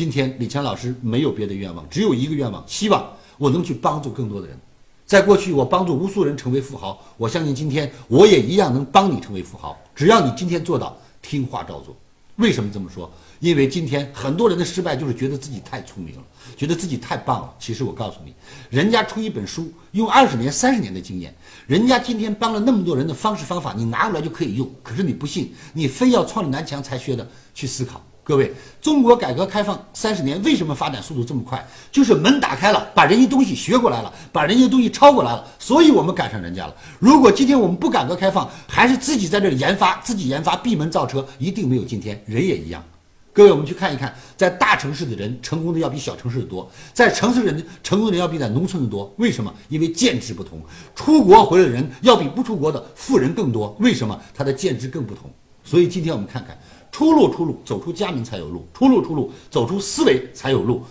今天李强老师没有别的愿望，只有一个愿望，希望我能去帮助更多的人。在过去，我帮助无数人成为富豪，我相信今天我也一样能帮你成为富豪。只要你今天做到听话照做。为什么这么说？因为今天很多人的失败就是觉得自己太聪明了，觉得自己太棒了。其实我告诉你，人家出一本书用二十年、三十年的经验，人家今天帮了那么多人的方式方法，你拿过来就可以用。可是你不信，你非要创立南墙才学的去思考。各位，中国改革开放三十年，为什么发展速度这么快？就是门打开了，把人家东西学过来了，把人家东西抄过来了，所以我们赶上人家了。如果今天我们不改革开放，还是自己在这里研发，自己研发闭门造车，一定没有今天。人也一样。各位，我们去看一看，在大城市的人成功的要比小城市的多，在城市人成功的人要比在农村的多。为什么？因为见识不同。出国回来的人要比不出国的富人更多。为什么？他的见识更不同。所以今天我们看看。出路，出路，走出家门才有路；出路，出路，走出思维才有路。